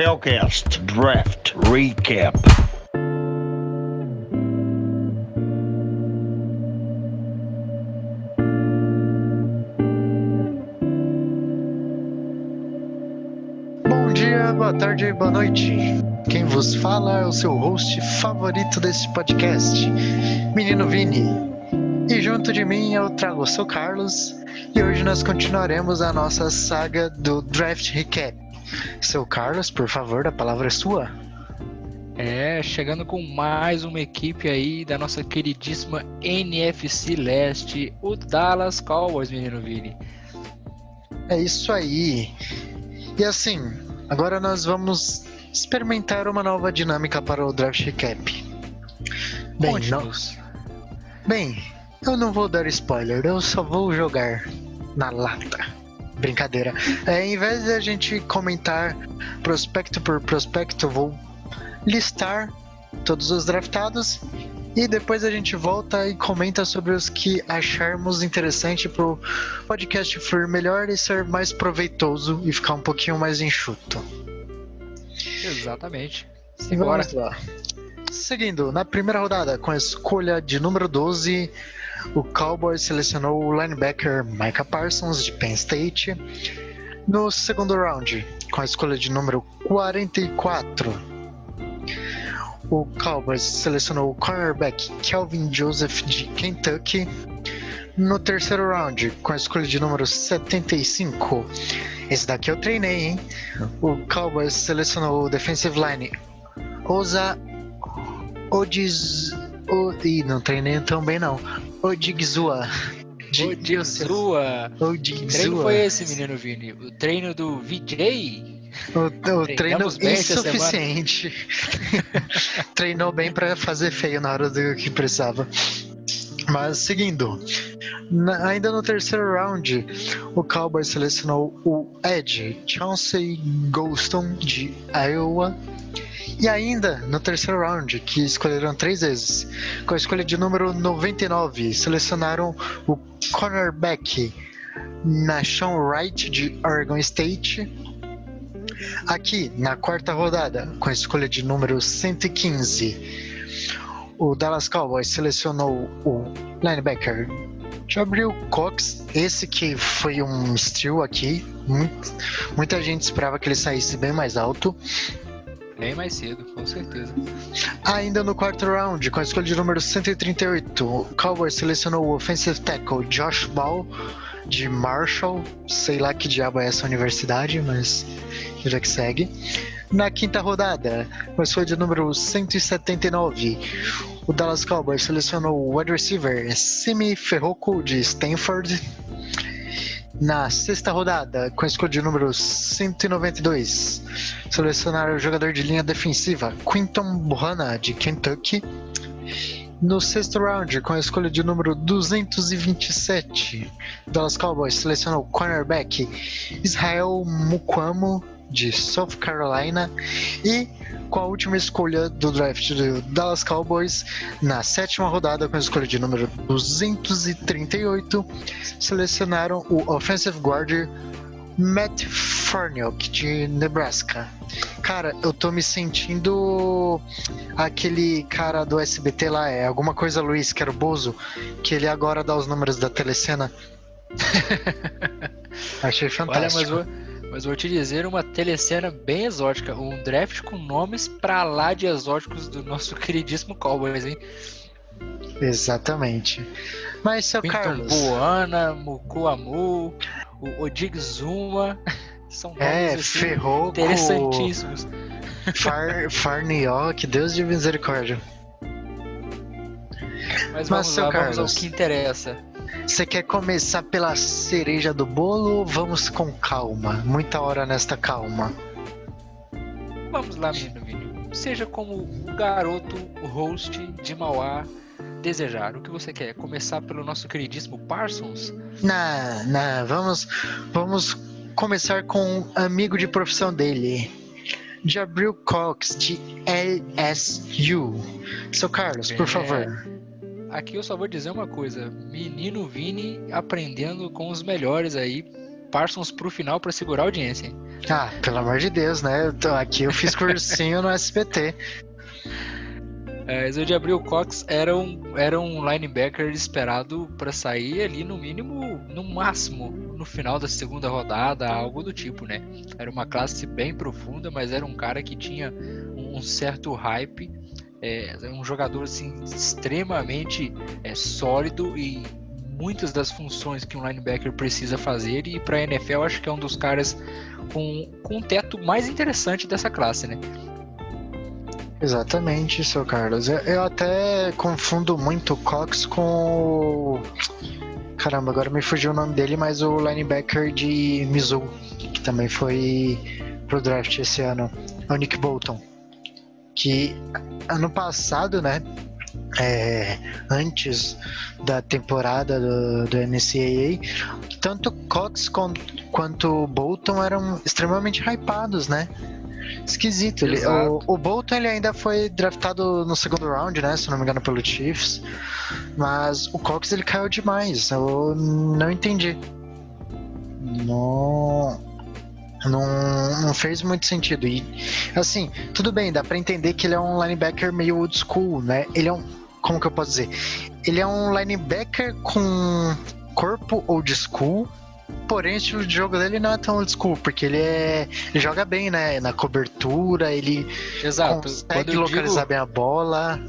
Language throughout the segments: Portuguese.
NFLcast Draft Recap. Bom dia, boa tarde, boa noite. Quem vos fala é o seu host favorito desse podcast, Menino Vini. E junto de mim eu trago o seu Carlos e hoje nós continuaremos a nossa saga do Draft Recap. Seu Carlos, por favor, a palavra é sua. É, chegando com mais uma equipe aí da nossa queridíssima NFC Leste, o Dallas Cowboys, menino Vini. É isso aí. E assim, agora nós vamos experimentar uma nova dinâmica para o Draft Recap. Bem, não, bem, eu não vou dar spoiler, eu só vou jogar na lata. Brincadeira. É, em vez de a gente comentar prospecto por prospecto, vou listar todos os draftados e depois a gente volta e comenta sobre os que acharmos interessante pro podcast fluir melhor e ser mais proveitoso e ficar um pouquinho mais enxuto. Exatamente. Simbora. vamos lá. Seguindo, na primeira rodada, com a escolha de número 12, o Cowboys selecionou o linebacker Micah Parsons, de Penn State. No segundo round, com a escolha de número 44, o Cowboys selecionou o cornerback Kelvin Joseph, de Kentucky. No terceiro round, com a escolha de número 75, esse daqui eu treinei, hein? O Cowboys selecionou o defensive line Oza Odiz. O... Ih, não treinei tão bem não. Odigzua. De Odigzua. Que treino foi esse, menino Vini? O treino do VJ? O, o treino insuficiente. Treinou bem pra fazer feio na hora do que precisava. Mas seguindo, na- ainda no terceiro round, o Cowboys selecionou o Edge Chauncey Golston de Iowa. E ainda no terceiro round, que escolheram três vezes, com a escolha de número 99, selecionaram o cornerback Nashon Wright de Oregon State. Aqui, na quarta rodada, com a escolha de número 115, o Dallas Cowboys selecionou o linebacker Jabril Cox, esse que foi um steal aqui. Muita gente esperava que ele saísse bem mais alto. Bem mais cedo, com certeza. Ainda no quarto round, com a escolha de número 138, o Cowboys selecionou o offensive tackle Josh Ball de Marshall. Sei lá que diabo é essa universidade, mas já que segue. Na quinta rodada, com a escolha de número 179, o Dallas Cowboys selecionou o wide receiver Simi Ferroco de Stanford. Na sexta rodada, com a escolha de número 192, selecionaram o jogador de linha defensiva Quinton Bohanna de Kentucky. No sexto round, com a escolha de número 227, Dallas Cowboys selecionou o cornerback Israel Mukwamo de South Carolina. E com a última escolha do draft do Dallas Cowboys, na sétima rodada, com a escolha de número 238, selecionaram o offensive guard Matt Farniok de Nebraska. Cara, eu tô me sentindo aquele cara do SBT lá, é alguma coisa Luiz, que era o Bozo, que ele agora dá os números da telecena. Achei Olha, fantástico. mas vou, mas vou te dizer uma telecena bem exótica. Um draft com nomes pra lá de exóticos do nosso queridíssimo Cowboys, hein? Exatamente. Mas, seu Quinton Carlos, Buana, Mukuamu, o Odigzuma. São nomes é, assim, Ferroco, interessantíssimos. Far, Farniok, Deus de misericórdia. Mas Mas, vamos seu lá, vamos ao Carlos. que interessa. Você quer começar pela cereja do bolo ou vamos com calma? Muita hora nesta calma. Vamos lá, menino Vini. Seja como o garoto, o host de Mauá desejar. O que você quer? Começar pelo nosso queridíssimo Parsons? Não, não, vamos, vamos começar com um amigo de profissão dele. Jabril Cox, de LSU. Seu Carlos, por É. favor. Aqui eu só vou dizer uma coisa: menino Vini aprendendo com os melhores aí Parsons pro final pra segurar a audiência, hein? Ah, pelo amor de Deus, né? Aqui eu fiz cursinho no SBT. É, o de Abril Cox era um, era um linebacker esperado para sair ali no mínimo, no máximo, no final da segunda rodada, algo do tipo, né? Era uma classe bem profunda, mas era um cara que tinha um certo hype, é, um jogador assim extremamente é, sólido e muitas das funções que um linebacker precisa fazer e para a NFL acho que é um dos caras com, com um teto mais interessante dessa classe, né? Exatamente, seu Carlos. Eu, eu até confundo muito o Cox com o. Caramba, agora me fugiu o nome dele, mas o linebacker de Mizzou, que também foi pro draft esse ano, é o Nick Bolton. Que ano passado, né? é, antes da temporada do, do NCAA, tanto Cox con- quanto Bolton eram extremamente hypados, né? Esquisito. Ele, o, o Bolton ele ainda foi draftado no segundo round, né? Se não me engano, pelo Chiefs. Mas o Cox ele caiu demais. Eu não entendi. Não. Não, não fez muito sentido. E, assim, tudo bem, dá pra entender que ele é um linebacker meio old school, né? Ele é um. Como que eu posso dizer? Ele é um linebacker com corpo old school, porém o estilo de jogo dele não é tão old school, porque ele é. Ele joga bem, né? Na cobertura, ele Exato. consegue localizar digo- bem a bola.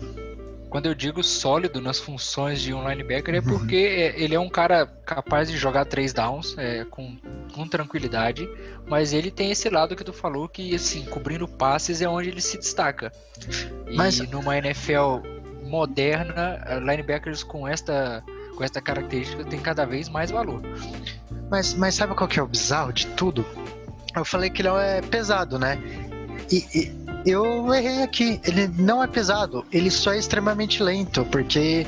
Quando eu digo sólido nas funções de um linebacker é Uhum. porque é, ele é um cara capaz de jogar três downs é, com, com tranquilidade, mas ele tem esse lado que tu falou que, assim, cobrindo passes é onde ele se destaca. E Mas- numa NFL moderna, eh, linebackers com esta, com esta característica têm cada vez mais valor. Mas, mas sabe qual que é o bizarro de tudo? Eu falei que ele é pesado, né? E, e eu errei aqui. Ele não é pesado, ele só é extremamente lento, porque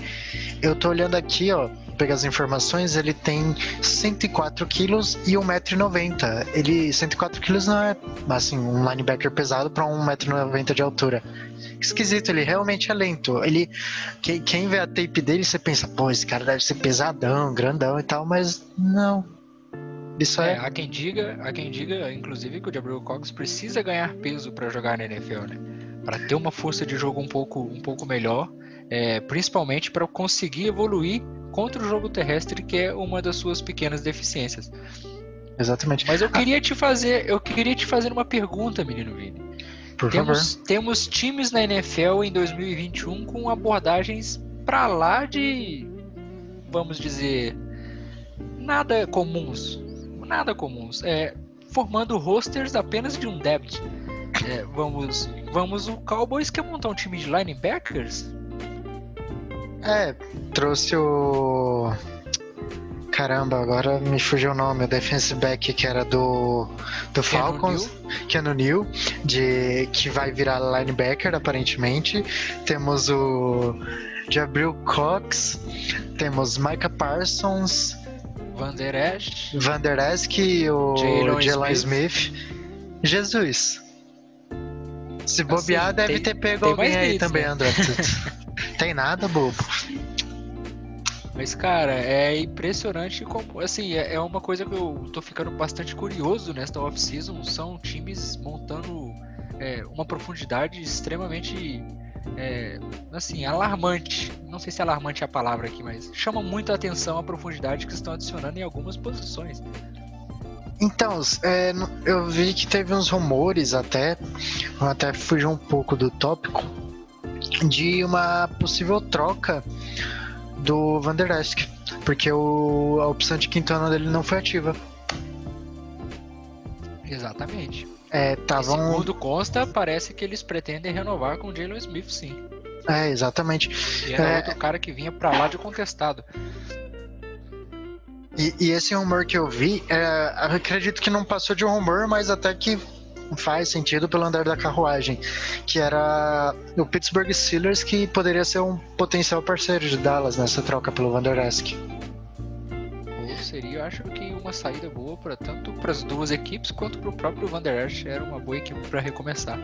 eu tô olhando aqui, ó. Pegar as informações, ele tem 104 quilos e 1,90m. Ele, 104 quilos não é, assim, um linebacker pesado para 1,90m de altura. Esquisito, ele realmente é lento. Ele, quem, quem vê a tape dele, você pensa, pô, esse cara deve ser pesadão, grandão e tal, mas não. Isso É, é. há quem diga, há quem diga, inclusive, que o Gabriel Cox precisa ganhar peso para jogar na NFL, né? Para ter uma força de jogo um pouco, um pouco melhor, é, principalmente para conseguir evoluir contra o jogo terrestre, que é uma das suas pequenas deficiências. Exatamente. Mas eu queria te fazer, eu queria te fazer uma pergunta, menino Vini. Por Temos, temos times na NFL em 2021 com abordagens para lá de, vamos dizer, nada comuns. Nada comuns. É, formando rosters apenas de um depth. É, vamos, vamos, o Cowboys quer montar um time de linebackers? É, trouxe o. Caramba, agora me fugiu o nome, o defensive back que era do, do Falcons, Keanu Neal, de, que vai virar linebacker aparentemente. Temos o Jabril Cox, temos Micah Parsons, Van Der Esch, Van Der Esk e o Jalen Smith. Smith. Jesus. Se Assim, bobear, deve tem- ter pego alguém aí também, né? André. tem nada, bobo. Mas, cara, é impressionante como. Assim, é é uma coisa que eu tô ficando bastante curioso nesta off-season. São times montando é, uma profundidade extremamente. É, assim, alarmante. Não sei se alarmante é a palavra aqui, mas chama muito a atenção a profundidade que estão adicionando em algumas posições. Então, é, eu vi que teve uns rumores até, até fugir um pouco do tópico, de uma possível troca do Van Der Esk, porque o, a opção de quinto ano dele não foi ativa. Exatamente. É, E tavam, segundo consta, parece que eles pretendem renovar com o Jalen Smith, sim. é, exatamente. E era É. outro cara que vinha pra lá de contestado. E, e esse rumor que eu vi, é, eu acredito que não passou de um rumor, mas até que faz sentido pelo andar da carruagem, que era o Pittsburgh Steelers que poderia ser um potencial parceiro de Dallas nessa troca pelo Van Der Esk. Ou seria, eu acho que saída boa para tanto para as duas equipes quanto para o próprio Van Der Esch. Era uma boa equipe para recomeçar.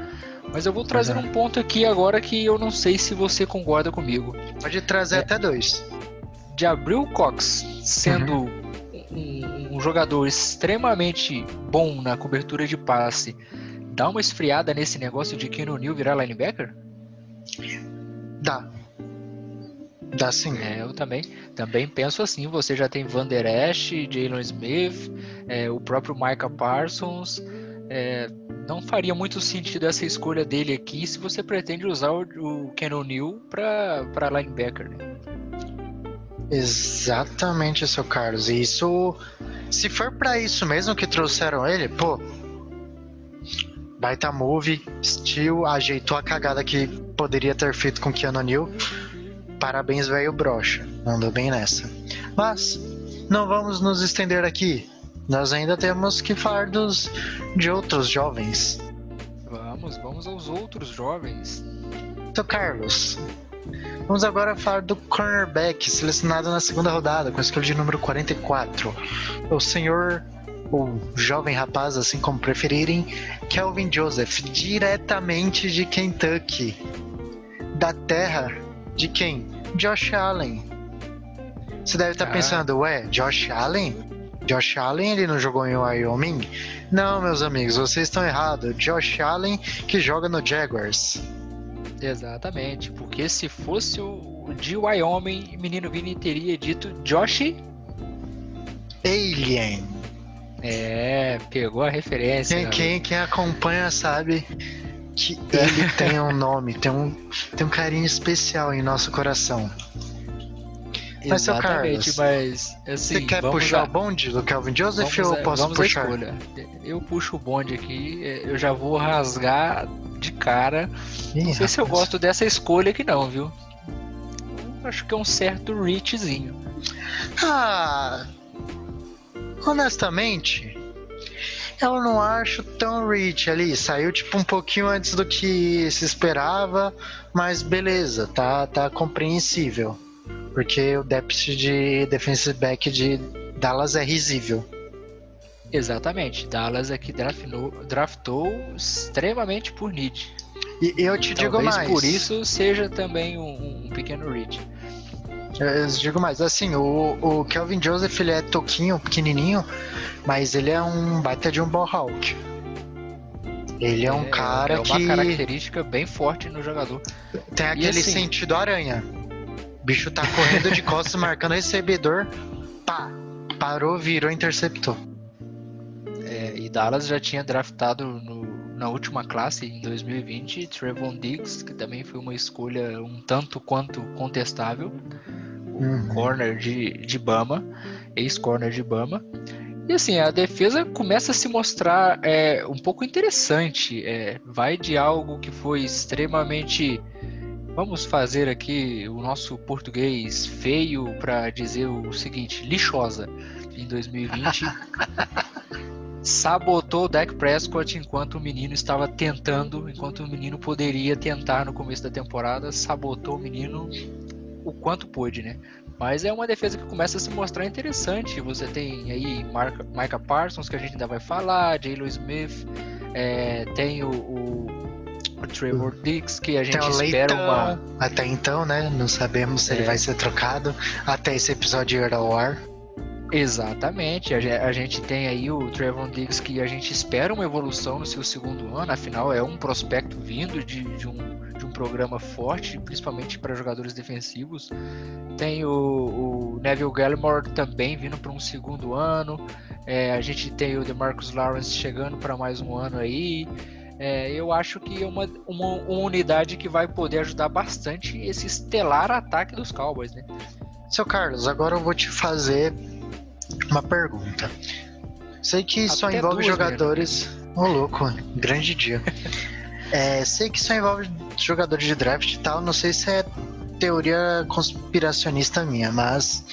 Mas eu vou trazer Exato. um ponto aqui agora que eu não sei se você concorda comigo. Pode trazer É. até dois. De Abril Cox sendo Uhum. um, um um jogador extremamente bom na cobertura de passe dá uma esfriada nesse negócio de Keanu Neal virar linebacker? Dá. Sim. É, eu também, também penso assim. Você já tem Van Der Esch, Jalen Smith, é, o próprio Micah Parsons. É, não faria muito sentido essa escolha dele aqui se você pretende usar o, o Keanu Neal para linebacker. Né? Exatamente, seu Carlos. E isso, se for para isso mesmo que trouxeram ele, pô, baita move, Steel ajeitou a cagada que poderia ter feito com Keanu Neal. Parabéns, velho brocha. Andou bem nessa. Mas não vamos nos estender aqui. Nós ainda temos que falar dos de outros jovens. Vamos, vamos aos outros jovens. Seu Carlos, Vamos agora falar do cornerback selecionado na segunda rodada, com a escolha de número 44. O senhor, o jovem rapaz, assim como preferirem, Kelvin Joseph, diretamente de Kentucky. Da terra de quem? Josh Allen. Você deve estar Ah. pensando, ué, Josh Allen? Josh Allen ele não jogou em Wyoming? Não, meus amigos, vocês estão errados. Josh Allen que joga no Jaguars. Exatamente, porque se fosse o de Wyoming, o menino Vini teria dito Josh. Alien. É, pegou a referência. Quem, quem, quem acompanha sabe que ele tem um nome, tem um, tem um carinho especial em nosso coração. Mas, seu Carlos, mas assim, Você quer puxar a- o bonde do Calvin Joseph vamos ou eu posso vamos à puxar? Eu puxo o bonde aqui, eu já vou rasgar de cara. Ih, Não sei se eu rapaz. gosto dessa escolha aqui não, viu? Eu acho que é um certo reachzinho. Ah, honestamente, eu não acho tão rich ali. Saiu tipo um pouquinho antes do que se esperava, mas beleza, tá, tá compreensível. Porque o déficit de defensive back de Dallas é risível. Exatamente. Dallas aqui draftou, draftou extremamente por need. E eu te digo mais. por isso seja também um, um pequeno reach. Eu digo mais. Assim, o, o Kelvin Joseph ele é toquinho, pequenininho, mas ele é um baita de um ball hawk. Ele é um cara é uma que característica bem forte no jogador. tem aquele assim- sentido aranha. O bicho tá correndo de costas, marcando recebedor. Pá! Parou, virou, interceptou. É, e Dallas já tinha draftado no- na última classe, em 2020, Trevon Diggs, que também foi uma escolha um tanto quanto contestável. Uhum. corner de, de Bama, ex-corner de Bama. E assim, a defesa começa a se mostrar é, um pouco interessante. é, vai de algo que foi extremamente. Vamos fazer aqui o nosso português feio para dizer o seguinte: lixosa. Em 2020, sabotou o Dak Prescott enquanto o menino estava tentando, enquanto o menino poderia tentar no começo da temporada, sabotou o menino o quanto pôde, né? Mas é uma defesa que começa a se mostrar interessante. Você tem aí Marca, Micah Parsons, que a gente ainda vai falar, Jalen Smith, é, tem o, o, o Trevor Diggs, que a gente Tem o espera Leitão. uma. Até então, né? Não sabemos se ele É. vai ser trocado até esse episódio ir ao ar. Exatamente, a, ge- a gente tem aí o Trevor Diggs que a gente espera uma evolução no seu segundo ano, afinal é um prospecto vindo de, de um, de um programa forte, principalmente para jogadores defensivos. Tem o, o Neville Gallimore também vindo para um segundo ano, é, a gente tem o DeMarcus Lawrence chegando para mais um ano aí. É, eu acho que é uma, uma, uma unidade que vai poder ajudar bastante esse estelar ataque dos Cowboys, né? Seu Carlos, agora eu vou te fazer uma pergunta. Sei que só Até envolve duas, jogadores. Ô, louco, grande dia. É, sei que só envolve jogadores de draft e tal. Não sei se é teoria conspiracionista minha, mas.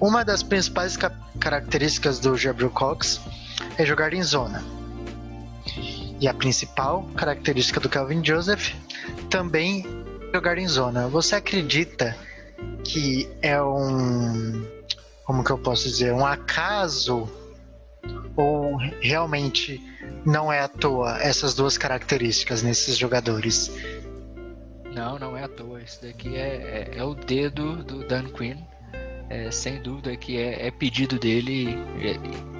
Uma das principais ca- características do Jabril Cox é jogar em zona. E a principal característica do Calvin Joseph também é jogar em zona. Você acredita que é um. Como que eu posso dizer? Um acaso? Ou realmente não é à toa essas duas características nesses jogadores? Não, não é à toa. Isso daqui é, é, é o dedo do Dan Quinn. É, sem dúvida que é, é pedido dele.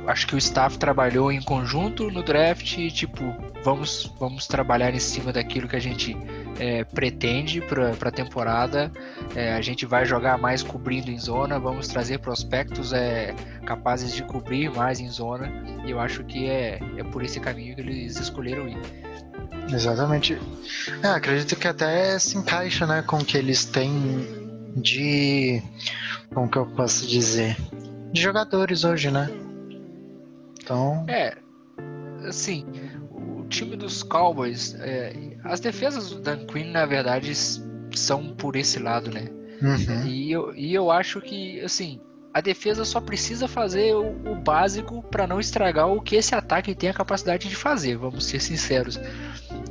Acho que o staff trabalhou em conjunto no draft e, tipo, vamos, vamos trabalhar em cima daquilo que a gente é, pretende para a temporada. É, a gente vai jogar mais cobrindo em zona, vamos trazer prospectos é, capazes de cobrir mais em zona. E eu acho que é, é por esse caminho que eles escolheram ir. Exatamente. É, acredito que até se encaixa né, com o que eles têm de. Como que eu posso dizer? De jogadores hoje, né? Então. É. Assim, o time dos Cowboys. É, as defesas do Dan Quinn, na verdade, são por esse lado, né? Uhum. E, eu, e eu acho que, assim, a defesa só precisa fazer o, o básico para não estragar o que esse ataque tem a capacidade de fazer, vamos ser sinceros.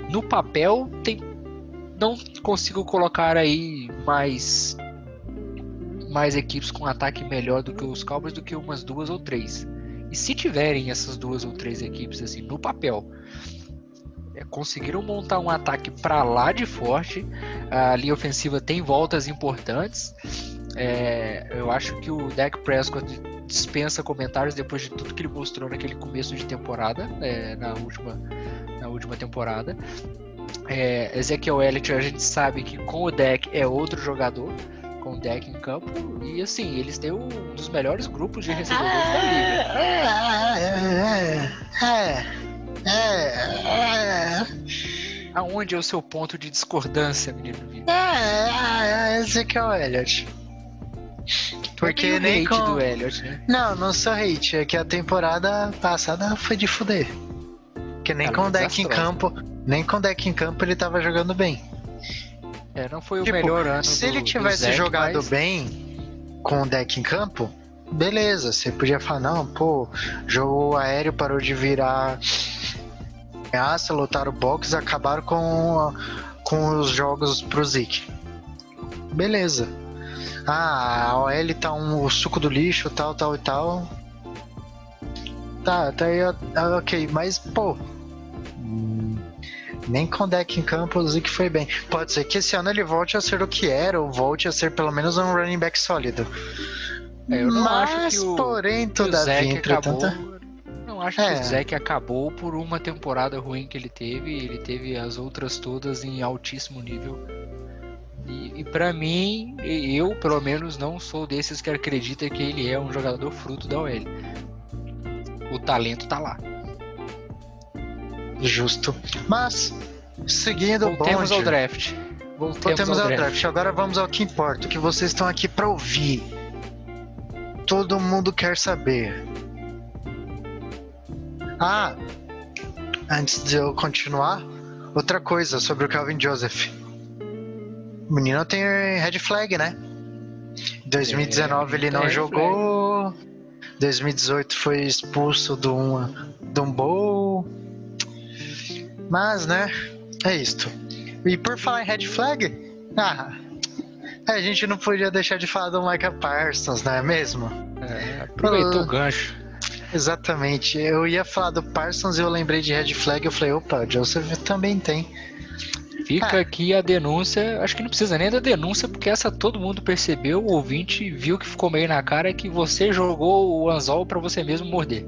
No papel, tem, não consigo colocar aí mais mais equipes com ataque melhor do que os Cowboys do que umas duas ou três. E se tiverem essas duas ou três equipes assim no papel, é, conseguiram montar um ataque para lá de forte. A linha ofensiva tem voltas importantes. É, eu acho que o Dak Prescott dispensa comentários depois de tudo que ele mostrou naquele começo de temporada, é, na, última, na última temporada. É, Ezekiel Elliott, a gente sabe que com o Dak é outro jogador, com o Dak em campo, e assim, eles têm um dos melhores grupos de recebedores da liga. Aonde é o seu ponto de discordância, menino Vitor? É, é, Ezekiel Elliott. Porque o nem hate com... do Elliott, né? Não, não sou hate, é que a temporada passada foi de fuder. Porque nem Ela com o deck em campo, nem com o deck em campo ele tava jogando bem. É, não foi o Tipo, melhor ano Se do- ele tivesse Zach, jogado mas- bem com o deck em campo, beleza, você podia falar, não, pô, jogo aéreo parou de virar ameaça, lotaram o box, acabaram com, com os jogos pro Zeke. Beleza. Ah, a OL tá um o suco do lixo, tal, tal e tal. Tá, tá aí, ok, mas pô. Nem com o deck em campo o Zeke foi bem. Pode ser que esse ano ele volte a ser o que era, ou volte a ser pelo menos um running back sólido. É, eu não Mas, acho que o, porém, que todavia, acabou. Não acho que É. o Zach acabou por uma temporada ruim que ele teve. Ele teve as outras todas em altíssimo nível. E, e para mim, eu pelo menos não sou desses que acredita que ele é um jogador fruto da OL. O talento tá lá. Justo. Mas, seguindo o Voltemos ao bonde, draft. Voltemos, voltemos ao, ao draft. draft. Agora vamos ao que importa, o que vocês estão aqui pra ouvir. Todo mundo quer saber. Ah, antes de eu continuar, outra coisa sobre o Calvin Joseph. O menino tem red flag, né? 2019 ele não jogou. 2018 foi expulso de um, de um bowl. Mas, né? É isto. E por falar em red flag, ah, a gente não podia deixar de falar do Micah Parsons, não é mesmo? É, aproveitou Ah. o gancho. Exatamente. Eu ia falar do Parsons e eu lembrei de red flag. Eu falei, opa, o Joseph também tem. Fica Ah. aqui a denúncia. Acho que não precisa nem da denúncia, porque essa todo mundo percebeu, o ouvinte viu que ficou meio na cara que você jogou o anzol pra você mesmo morder.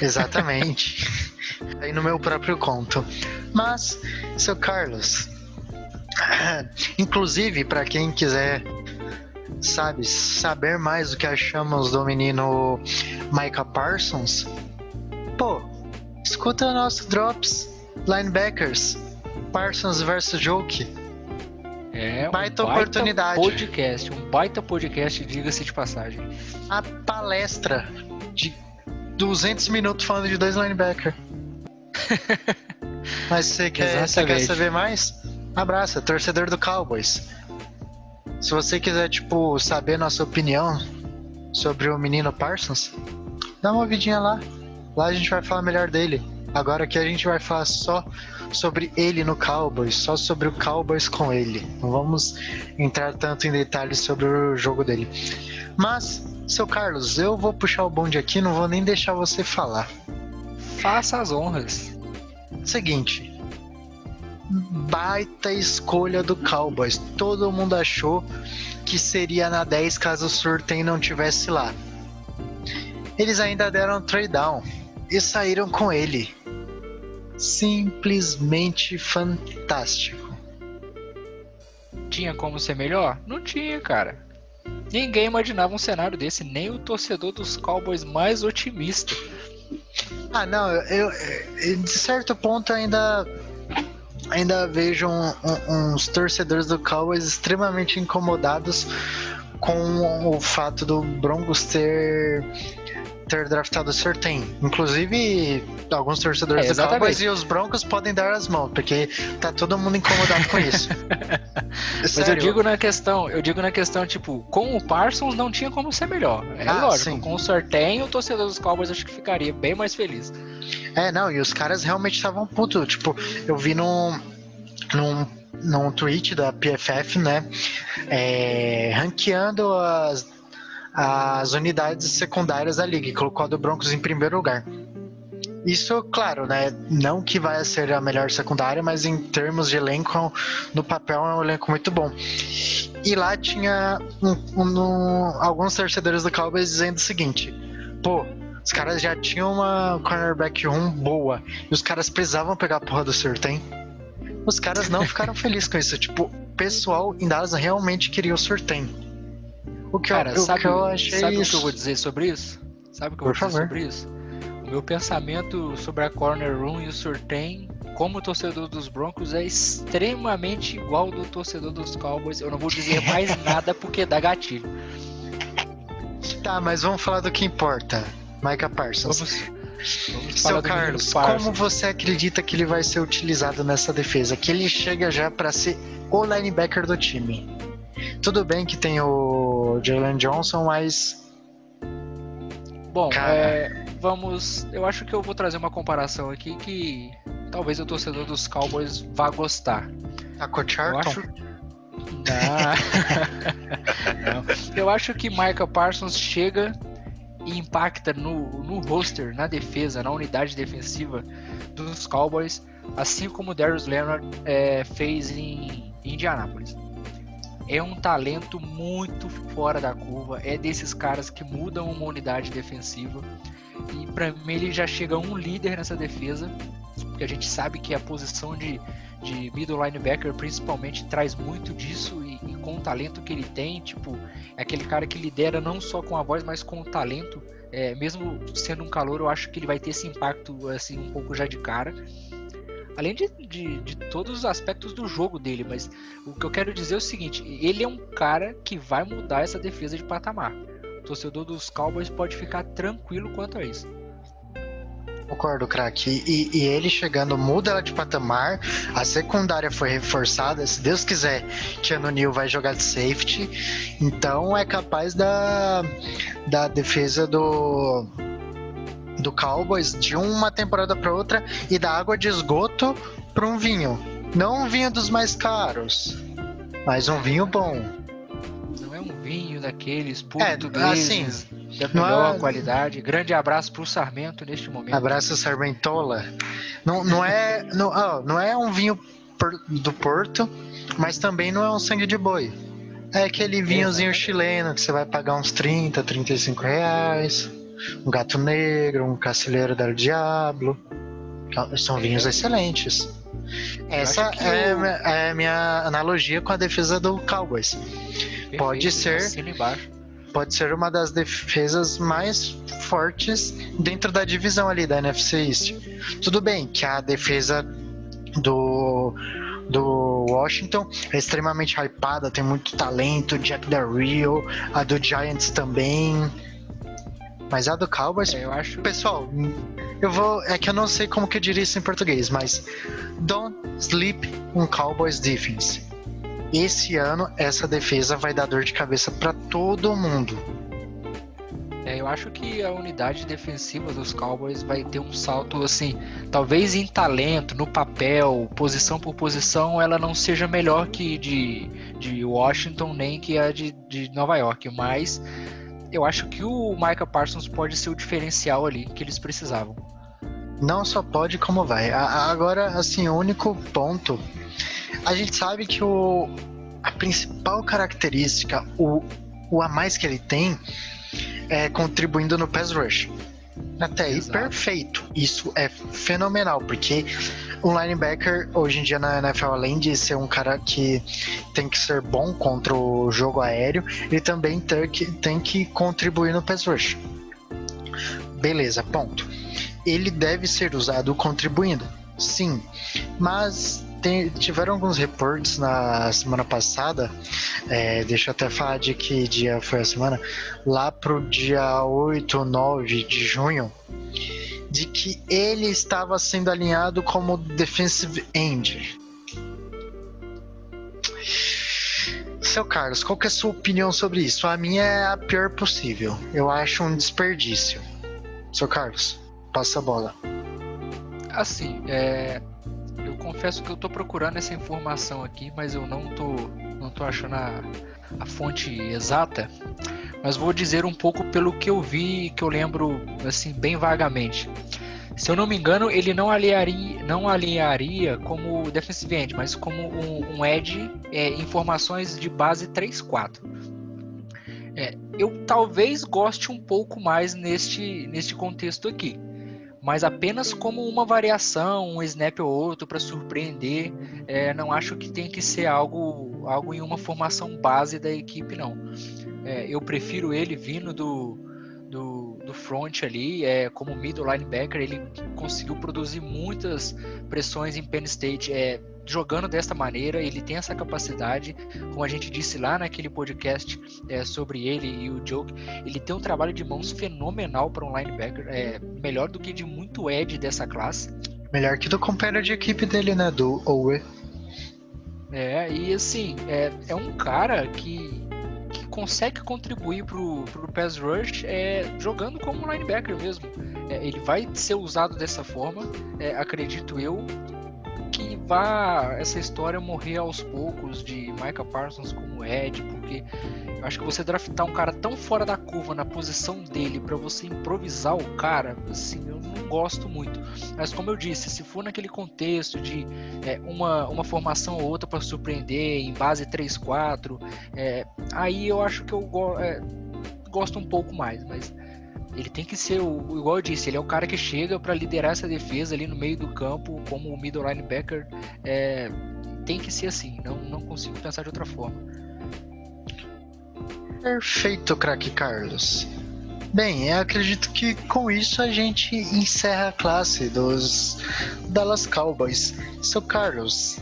Exatamente. Aí no meu próprio conto. Mas, seu Carlos, inclusive para quem quiser, sabe, saber mais do que achamos do menino Micah Parsons, pô, escuta o nosso Drops Linebackers Parsons versus Joke. É um Baita baita oportunidade. podcast, um baita podcast, diga-se de passagem. A palestra de 200 minutos falando de dois linebackers. Mas você quer, você quer saber mais? Abraça, torcedor do Cowboys. Se você quiser, tipo, saber nossa opinião sobre o menino Parsons, dá uma ouvidinha lá. Lá a gente vai falar melhor dele. Agora aqui a gente vai falar só sobre ele no Cowboys, só sobre o Cowboys com ele. Não vamos entrar tanto em detalhes sobre o jogo dele. Mas, seu Carlos, eu vou puxar o bonde aqui, não vou nem deixar você falar. Faça as honras. Seguinte, baita escolha do Cowboys. Todo mundo achou que seria na 10 caso o Surtain não tivesse lá. Eles ainda deram um trade down e saíram com ele. Simplesmente fantástico. Tinha como ser melhor? Não tinha, cara. Ninguém imaginava um cenário desse, nem o torcedor dos Cowboys mais otimista. Ah, não, eu, eu de certo ponto ainda ainda vejo um, um, uns torcedores do Cowboys extremamente incomodados com o fato do Broncos ter ter draftado o Surtain. Inclusive, alguns torcedores É, do Cowboys e os Broncos podem dar as mãos, porque tá todo mundo incomodado com isso. Mas eu digo na questão, eu digo na questão, tipo, com o Parsons não tinha como ser melhor. É Ah, lógico, sim. com o sorteio, o torcedor dos Cowboys acho que ficaria bem mais feliz. É, não, e os caras realmente estavam putos. Tipo, eu vi num, num, num tweet da PFF, né? É, ranqueando as, as unidades secundárias da liga e colocou a do Broncos em primeiro lugar. Isso, claro, né? Não que vai ser a melhor secundária, mas em termos de elenco, no papel é um elenco muito bom. E lá tinha um- um- alguns torcedores do Cowboys dizendo o seguinte: pô, os caras já tinham uma cornerback room boa e os caras precisavam pegar a porra do Surtain. Os caras não ficaram felizes com isso. Tipo, o pessoal em Dallas realmente queria o Surtain. O que, Cara, eu, o sabe, que eu achei sabe o que isso. eu vou dizer sobre isso? Sabe o que eu Por vou dizer favor. sobre isso? O meu pensamento sobre a corner room e o Surtain, como torcedor dos Broncos, é extremamente igual ao do torcedor dos Cowboys. Eu não vou dizer mais nada porque dá gatilho. Tá, mas vamos falar do que importa. Micah Parsons. Vamos, vamos Seu Carlos, Parsons. como você acredita que ele vai ser utilizado nessa defesa? Que ele chega já pra ser o linebacker do time. Tudo bem que tem o Jalen Johnson, mas Bom, Cara. é, vamos. Eu acho que eu vou trazer uma comparação aqui que talvez o torcedor dos Cowboys vá gostar. tá com o Eu acho. Não. Eu acho que Micah Parsons chega e impacta no, no roster, na defesa, na unidade defensiva dos Cowboys, assim como o Darius Leonard é, fez em Indianápolis. É um talento muito fora da curva, é desses caras que mudam uma unidade defensiva. E para mim ele já chega um líder nessa defesa, porque a gente sabe que a posição de, de middle linebacker principalmente traz muito disso e, e com o talento que ele tem, tipo, é aquele cara que lidera não só com a voz, mas com o talento. É, mesmo sendo um calor, eu acho que ele vai ter esse impacto assim um pouco já de cara. Além de, de, de todos os aspectos do jogo dele, mas o que eu quero dizer é o seguinte: ele é um cara que vai mudar essa defesa de patamar. O torcedor dos Cowboys pode ficar tranquilo quanto a isso. Concordo, craque. E, e ele chegando muda ela de patamar. A secundária foi reforçada. Se Deus quiser, Keanu Neal vai jogar de safety. Então é capaz da, da defesa do do Cowboys de uma temporada para outra e da água de esgoto para um vinho. Não um vinho dos mais caros, mas um vinho bom. Não é um vinho daqueles É, portugueses da não melhor é- qualidade. Grande abraço pro Sarmento neste momento. Abraço Sarmentola. Não, não é não, ó, não é um vinho do Porto, mas também não é um sangue de boi. É aquele vinhozinho Exatamente. chileno que você vai pagar uns 30, 35 reais. Um gato negro, um cacilheiro del Diablo. São vinhos excelentes. Essa é, o- é a minha analogia com a defesa do Cowboys. Perfeito, pode ser. assina embaixo. Pode ser uma das defesas mais fortes dentro da divisão ali da NFC East. Tudo bem que a defesa do, do Washington é extremamente hypada, tem muito talento, Jack Del Rio, a do Giants também. Mas a do Cowboys, eu acho. pessoal, eu vou. É que eu não sei como que eu diria isso em português, mas don't sleep on Cowboys defense. Esse ano, essa defesa vai dar dor de cabeça para todo mundo. É, eu acho que a unidade defensiva dos Cowboys vai ter um salto assim, talvez em talento, no papel, posição por posição, ela não seja melhor que de, de Washington nem que a de, de Nova York, mas eu acho que o Micah Parsons pode ser o diferencial ali que eles precisavam. Não só pode, como vai. A- Agora, assim, o único ponto a gente sabe que o, a principal característica, o, o a mais que ele tem, é contribuindo no pass rush. Até aí, Exato. perfeito. Isso é fenomenal, porque um linebacker, hoje em dia na NFL, além de ser um cara que tem que ser bom contra o jogo aéreo, ele também tem que, tem que contribuir no pass rush. Beleza, ponto. Ele deve ser usado contribuindo, sim. Mas tem- tiveram alguns reportes na semana passada, é, deixa eu até falar de que dia foi a semana, lá pro dia 8 ou 9 de junho, de que ele estava sendo alinhado como defensive end. Seu Carlos, qual que é a sua opinião sobre isso? A minha é a pior possível. Eu acho um desperdício. Seu Carlos, passa a bola. Assim, é, confesso que eu tô procurando essa informação aqui, mas eu não tô, não tô achando a, a fonte exata. Mas vou dizer um pouco pelo que eu vi, que eu lembro assim bem vagamente. Se eu não me engano, ele não alinharia, não alinharia como defensive end, mas como um, um edge é, em formações de base 3-4. É, eu talvez goste um pouco mais neste, neste contexto aqui mas apenas como uma variação, um snap ou outro para surpreender. É, não acho que tem que ser algo, algo em uma formação base da equipe, não. É, eu prefiro ele vindo do, front ali, é, como middle linebacker, ele conseguiu produzir muitas pressões em Penn State. É, jogando desta maneira, ele tem essa capacidade, como a gente disse lá naquele podcast é, sobre ele e o Joke, ele tem um trabalho de mãos fenomenal para um linebacker, é, melhor do que de muito edge dessa classe. Melhor que do companheiro de equipe dele, né? Do Owe. É, e assim, é, é um cara que consegue contribuir pro, pro pass rush é, jogando como linebacker mesmo. É, ele vai ser usado dessa forma, é, acredito eu, vá essa história morrer aos poucos de Micah Parsons como Ed, porque eu acho que você draftar um cara tão fora da curva na posição dele para você improvisar o cara, assim, eu não gosto muito. Mas como eu disse, se for naquele contexto de é, uma, uma formação ou outra para surpreender em base 3-4, é, aí eu acho que eu go- é, gosto um pouco mais, mas ele tem que ser, o, igual eu disse, ele é o cara que chega para liderar essa defesa ali no meio do campo, como o middle linebacker. É, tem que ser assim, não, não consigo pensar de outra forma. Perfeito, craque Carlos. Bem, eu acredito que com isso a gente encerra a classe dos Dallas Cowboys. Seu Carlos,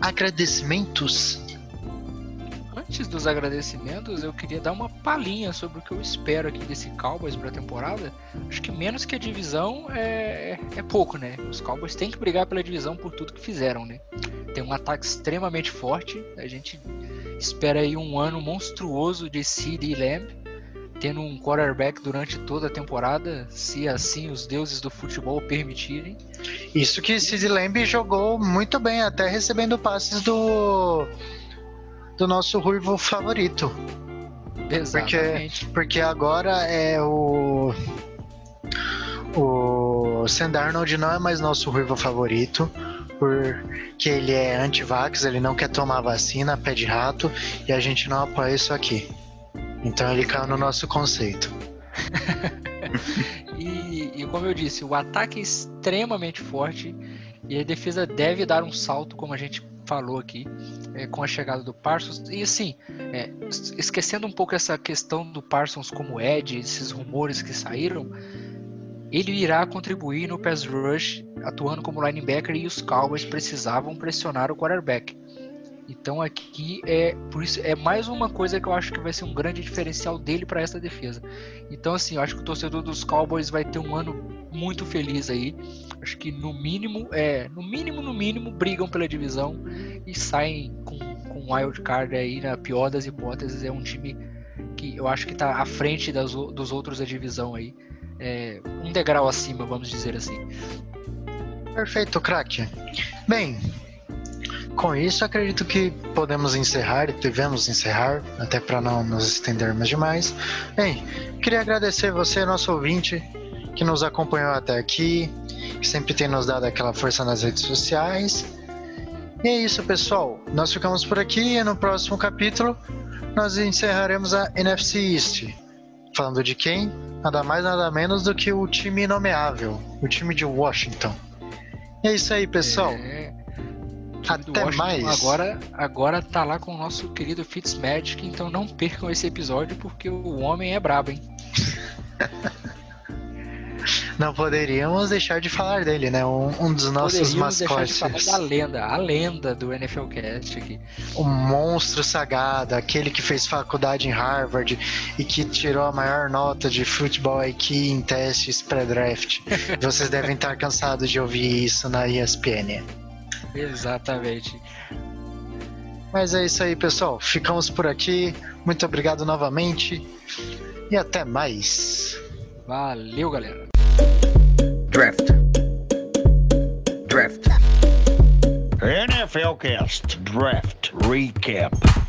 agradecimentos? Antes dos agradecimentos, eu queria dar uma palhinha sobre o que eu espero aqui desse Cowboys para a temporada. Acho que menos que a divisão é, é pouco, né? Os Cowboys têm que brigar pela divisão por tudo que fizeram, né? Tem um ataque extremamente forte. A gente espera aí um ano monstruoso de CD Lamb, tendo um quarterback durante toda a temporada, se assim os deuses do futebol permitirem. Isso que Sid Lamb jogou muito bem, até recebendo passes do do nosso ruivo favorito. Exatamente. Porque agora é o. O Sam Darnold não é mais nosso ruivo favorito, porque ele é anti-vax, ele não quer tomar vacina, pé de rato, e a gente não apoia isso aqui. Então ele caiu no nosso conceito. E, e como eu disse, o ataque é extremamente forte e a defesa deve dar um salto, como a gente falou aqui, é, com a chegada do Parsons. E assim, é, es- esquecendo um pouco essa questão do Parsons como Ed, esses rumores que saíram, ele irá contribuir no pass rush, atuando como linebacker e os Cowboys precisavam pressionar o quarterback. Então aqui é por isso é mais uma coisa que eu acho que vai ser um grande diferencial dele para essa defesa. Então assim, eu acho que o torcedor dos Cowboys vai ter um ano muito feliz aí. Acho que no mínimo, é, no mínimo, no mínimo brigam pela divisão e saem com com wild card aí na pior das hipóteses, é um time que eu acho que está à frente das, dos outros da divisão aí. É, um degrau acima, vamos dizer assim. Perfeito, craque. Bem, com isso acredito que podemos encerrar, e devemos encerrar, até para não nos estendermos demais. Bem, queria agradecer você, nosso ouvinte, que nos acompanhou até aqui, que sempre tem nos dado aquela força nas redes sociais. E é isso, pessoal. Nós ficamos por aqui e no próximo capítulo nós encerraremos a NFC East. Falando de quem? Nada mais, nada menos do que o time inomeável, o time de Washington. E é isso aí, pessoal. É, Até mais. Agora, agora tá lá com o nosso querido Fitzmagic, então não percam esse episódio porque o homem é brabo, hein? Não poderíamos deixar de falar dele, né? Um, um dos nossos Poderíamos deixar de mascotes. falar da lenda, a lenda do NFL Cast aqui. O monstro sagado, aquele que fez faculdade em Harvard e que tirou a maior nota de futebol aqui em testes pré-draft. Vocês devem estar cansados de ouvir isso na ESPN. Exatamente. Mas é isso aí, pessoal. Ficamos por aqui. Muito obrigado novamente e até mais. Valeu, galera. Draft. Draft. NFL Cast Draft Recap.